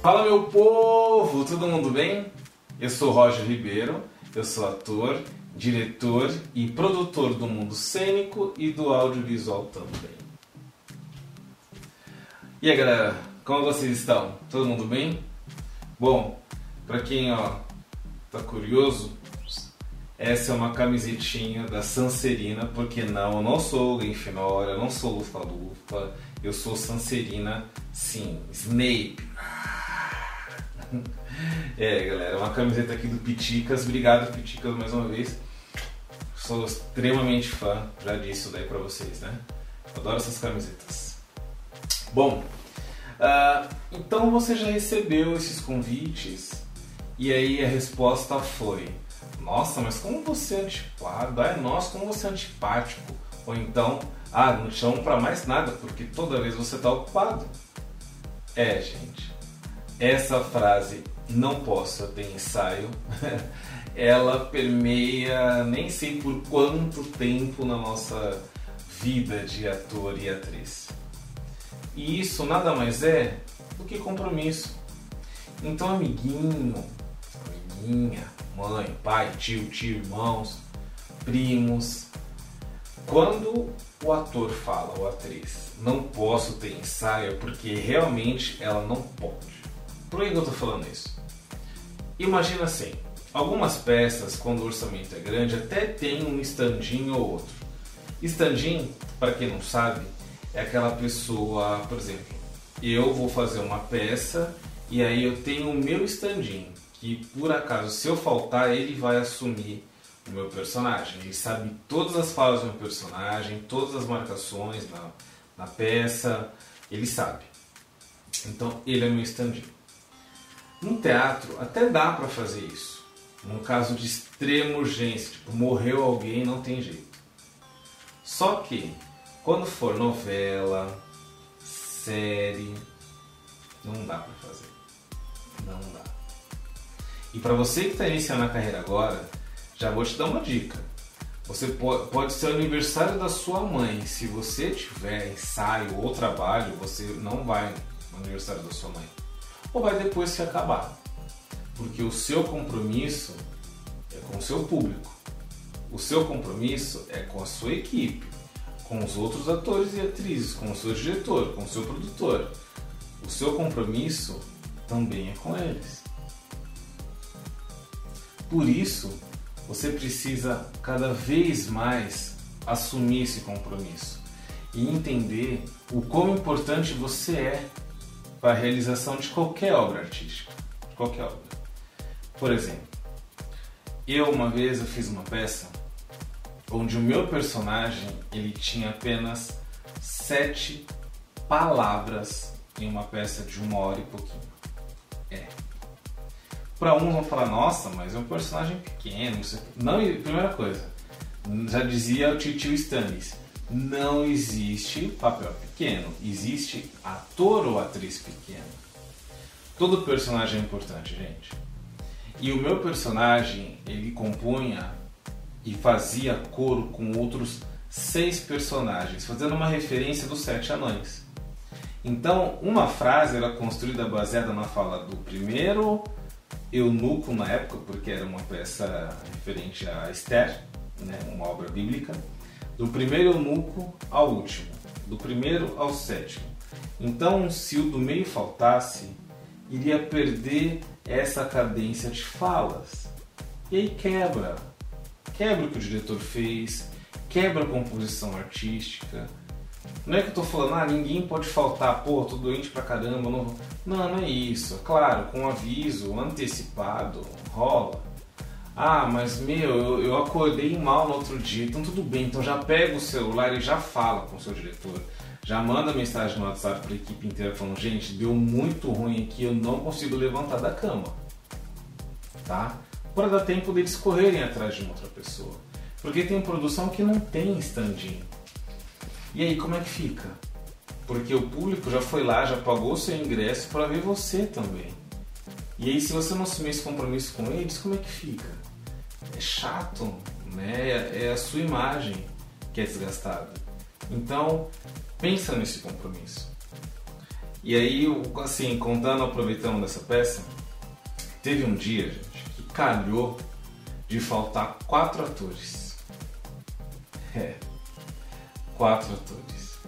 Fala meu povo, todo mundo bem? Eu sou Roger Ribeiro, eu sou ator, diretor e produtor do mundo cênico e do audiovisual também. E aí galera, como vocês estão? Todo mundo bem? Bom, para quem ó tá curioso, essa é uma camisetinha da Sancerina, porque não, eu não sou Genfinora, eu não sou Lufa-Lufa, eu sou Sancerina, sim, Snape. É, galera, uma camiseta aqui do Piticas. Obrigado, Piticas, mais uma vez. Sou extremamente fã, já disse isso daí pra vocês, né? Adoro essas camisetas. Bom, uh, então você já recebeu esses convites e aí a resposta foi: Nossa, mas como você é antipado? Ai, nossa, como você é antipático. Ou então, ah, não te chamo pra mais nada porque toda vez você tá ocupado. É, gente essa frase não posso, tenho ensaio, ela permeia nem sei por quanto tempo na nossa vida de ator e atriz. E isso nada mais é do que compromisso. Então, amiguinho, amiguinha, mãe, pai, tio, tio, irmãos, primos, quando o ator fala, ou atriz, não posso ter ensaio, é porque realmente ela não pode. Por que eu estou falando isso? Imagina assim, algumas peças, quando o orçamento é grande, até tem um standinho ou outro. Standinho, para quem não sabe, é aquela pessoa, por exemplo, eu vou fazer uma peça e aí eu tenho o meu standinho, que por acaso, se eu faltar, ele vai assumir o meu personagem. Ele sabe todas as falas do meu personagem, todas as marcações na, na peça, ele sabe. Então, ele é meu standinho. No teatro até dá para fazer isso. Num caso de extrema urgência, tipo, morreu alguém, não tem jeito. Só que quando for novela, série, não dá para fazer. Não dá. E para você que está iniciando a carreira agora, já vou te dar uma dica. Você pode, pode ser o aniversário da sua mãe. Se você tiver ensaio ou trabalho, você não vai no aniversário da sua mãe ou vai depois se acabar. Porque o seu compromisso é com o seu público. O seu compromisso é com a sua equipe, com os outros atores e atrizes, com o seu diretor, com o seu produtor. O seu compromisso também é com eles. Por isso, você precisa cada vez mais assumir esse compromisso e entender o quão importante você é para a realização de qualquer obra artística. De qualquer obra. Por exemplo, eu uma vez eu fiz uma peça onde o meu personagem ele tinha apenas sete palavras em uma peça de uma hora e pouquinho. É. Para uns vão falar, nossa, mas é um personagem pequeno. Não, primeira coisa, já dizia o tio Stannis, não existe papel pequeno, existe ator ou atriz pequena. Todo personagem é importante, gente. E o meu personagem, ele compunha e fazia coro com outros seis personagens, fazendo uma referência dos sete anões. Então, uma frase era construída baseada na fala do primeiro eunuco na época, porque era uma peça referente a Esther, né, uma obra bíblica do primeiro eunuco ao último, do primeiro ao sétimo. Então, se o do meio faltasse, iria perder essa cadência de falas. E aí quebra. Quebra o que o diretor fez, quebra a composição artística. Não é que eu tô falando, ah, ninguém pode faltar, pô, tô doente pra caramba. Não, não, não é isso. Claro, com aviso antecipado, rola. Ah, mas meu, eu, acordei mal no outro dia, então tudo bem, então já pega o celular e já fala com o seu diretor. Já manda mensagem no WhatsApp para a equipe inteira falando, gente, deu muito ruim aqui, eu não consigo levantar da cama. Tá? Para dar tempo deles correrem atrás de uma outra pessoa. Porque tem produção que não tem standinho. E aí como é que fica? Porque o público já foi lá, já pagou o seu ingresso para ver você também. E aí se você não assumir esse compromisso com eles, como é que fica? É chato, né? É a sua imagem que é desgastada. Então, pensa nesse compromisso. E aí, assim, contando, aproveitando dessa peça, teve um dia, gente, que calhou de faltar quatro atores. É, quatro atores.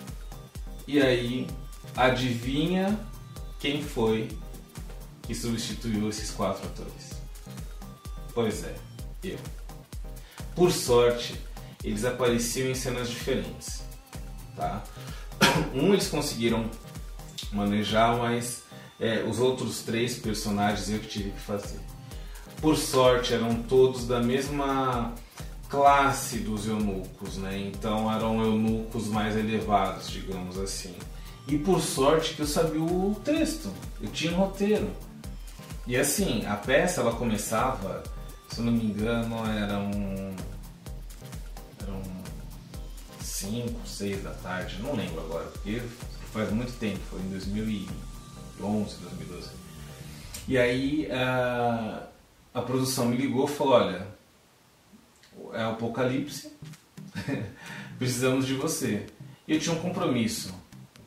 E aí, adivinha quem foi que substituiu esses quatro atores? Pois é, eu. Por sorte, eles apareciam em cenas diferentes, tá? Um eles conseguiram manejar, mas é, os outros três personagens eu que tive que fazer. Por sorte, eram todos da mesma classe dos eunucos, né? Então eram eunucos mais elevados, digamos assim. E por sorte que eu sabia o texto, eu tinha um roteiro. E assim, a peça ela começava, se eu não me engano, eram eram 5, 6 da tarde, não lembro agora, porque faz muito tempo, foi em 2011, 2012. E aí a, a produção me ligou e falou, olha, é apocalipse, precisamos de você. E eu tinha um compromisso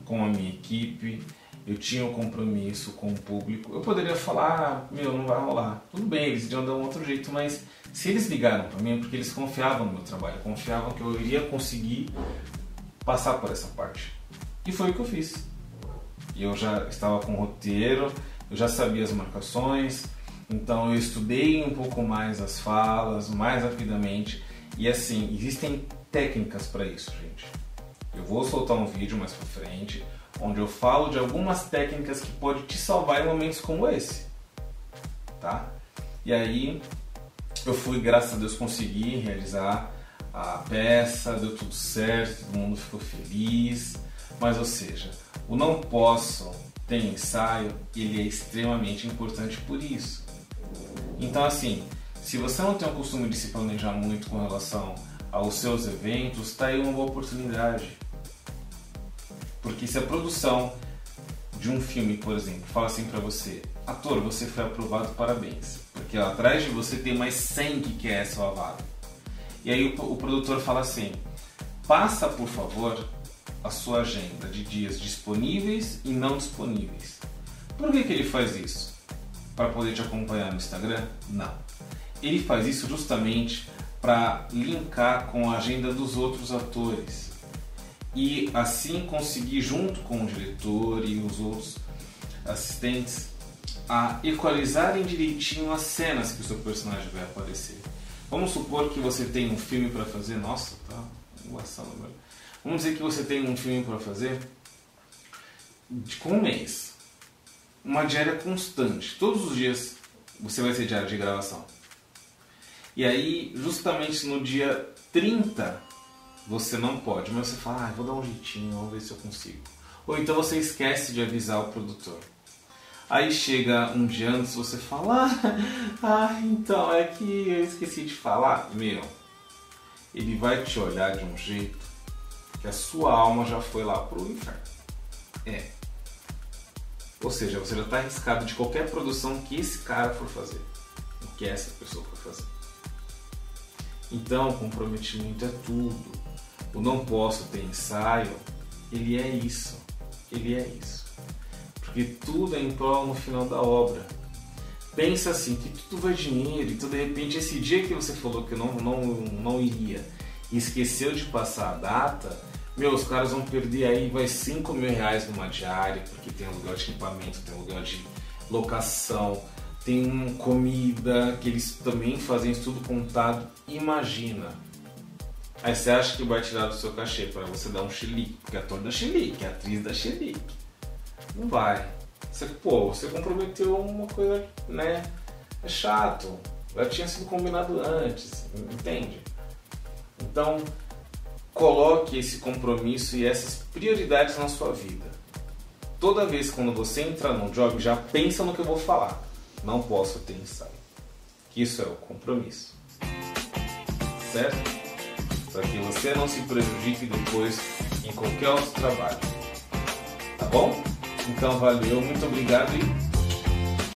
com a minha equipe, eu tinha um compromisso com o público. Eu poderia falar, ah, meu, não vai rolar. Tudo bem, eles iriam dar um outro jeito, mas se eles ligaram para mim é porque eles confiavam no meu trabalho, confiavam que eu iria conseguir passar por essa parte. E foi o que eu fiz. Eu já estava com o roteiro, eu já sabia as marcações, então eu estudei um pouco mais as falas, mais rapidamente. E assim, existem técnicas para isso, gente. Eu vou soltar um vídeo mais pra frente, onde eu falo de algumas técnicas que pode te salvar em momentos como esse, tá? E aí eu fui, graças a Deus, consegui realizar a peça, deu tudo certo, todo mundo ficou feliz. Mas, ou seja, o não posso tem ensaio, ele é extremamente importante por isso. Então, assim, se você não tem o costume de se planejar muito com relação aos seus eventos, está aí uma boa oportunidade. Porque se a produção de um filme, por exemplo, fala assim para você, ator, você foi aprovado, parabéns. Porque ó, atrás de você tem mais 100 que quer seu aval. E aí o, o produtor fala assim, passa por favor a sua agenda de dias disponíveis e não disponíveis. Por que, que ele faz isso? Para poder te acompanhar no Instagram? Não. Ele faz isso justamente para linkar com a agenda dos outros atores e assim conseguir junto com o diretor e os outros assistentes a equalizarem direitinho as cenas que o seu personagem vai aparecer. Vamos supor que você tem um filme para fazer, nossa, tá engraçado agora. Vamos dizer que você tem um filme para fazer com um mês, uma diária constante, todos os dias você vai ter diária de gravação. E aí, justamente no dia 30 você não pode, mas você fala, ah, vou dar um jeitinho, vamos ver se eu consigo. Ou então você esquece de avisar o produtor. Aí chega um dia antes, você fala, ah, então é que eu esqueci de falar. Meu, ele vai te olhar de um jeito que a sua alma já foi lá pro inferno. É. Ou seja, você já está arriscado de qualquer produção que esse cara for fazer, que essa pessoa for fazer. Então, comprometimento é tudo o não posso ter ensaio, ele é isso. Ele é isso. Porque tudo é em prol no final da obra. Pensa assim, que tudo vai dinheiro, então de repente esse dia que você falou que não, não, não iria e esqueceu de passar a data, meu, os caras vão perder aí vai 5 mil reais numa diária, porque tem lugar de equipamento, tem lugar de locação, tem comida, que eles também fazem isso tudo contado. Imagina, Aí você acha que vai tirar do seu cachê para você dar um chilique, porque é ator da chilique, é atriz da chilique. Não vai. Você, pô, você comprometeu uma coisa, né? É chato. Já tinha sido combinado antes, entende? Então, coloque esse compromisso e essas prioridades na sua vida. Toda vez quando você entra no job, já pensa no que eu vou falar. Não posso ter ensaio. Isso é o compromisso. Certo? Para que você não se prejudique depois em qualquer outro trabalho. Tá bom? Então valeu, muito obrigado e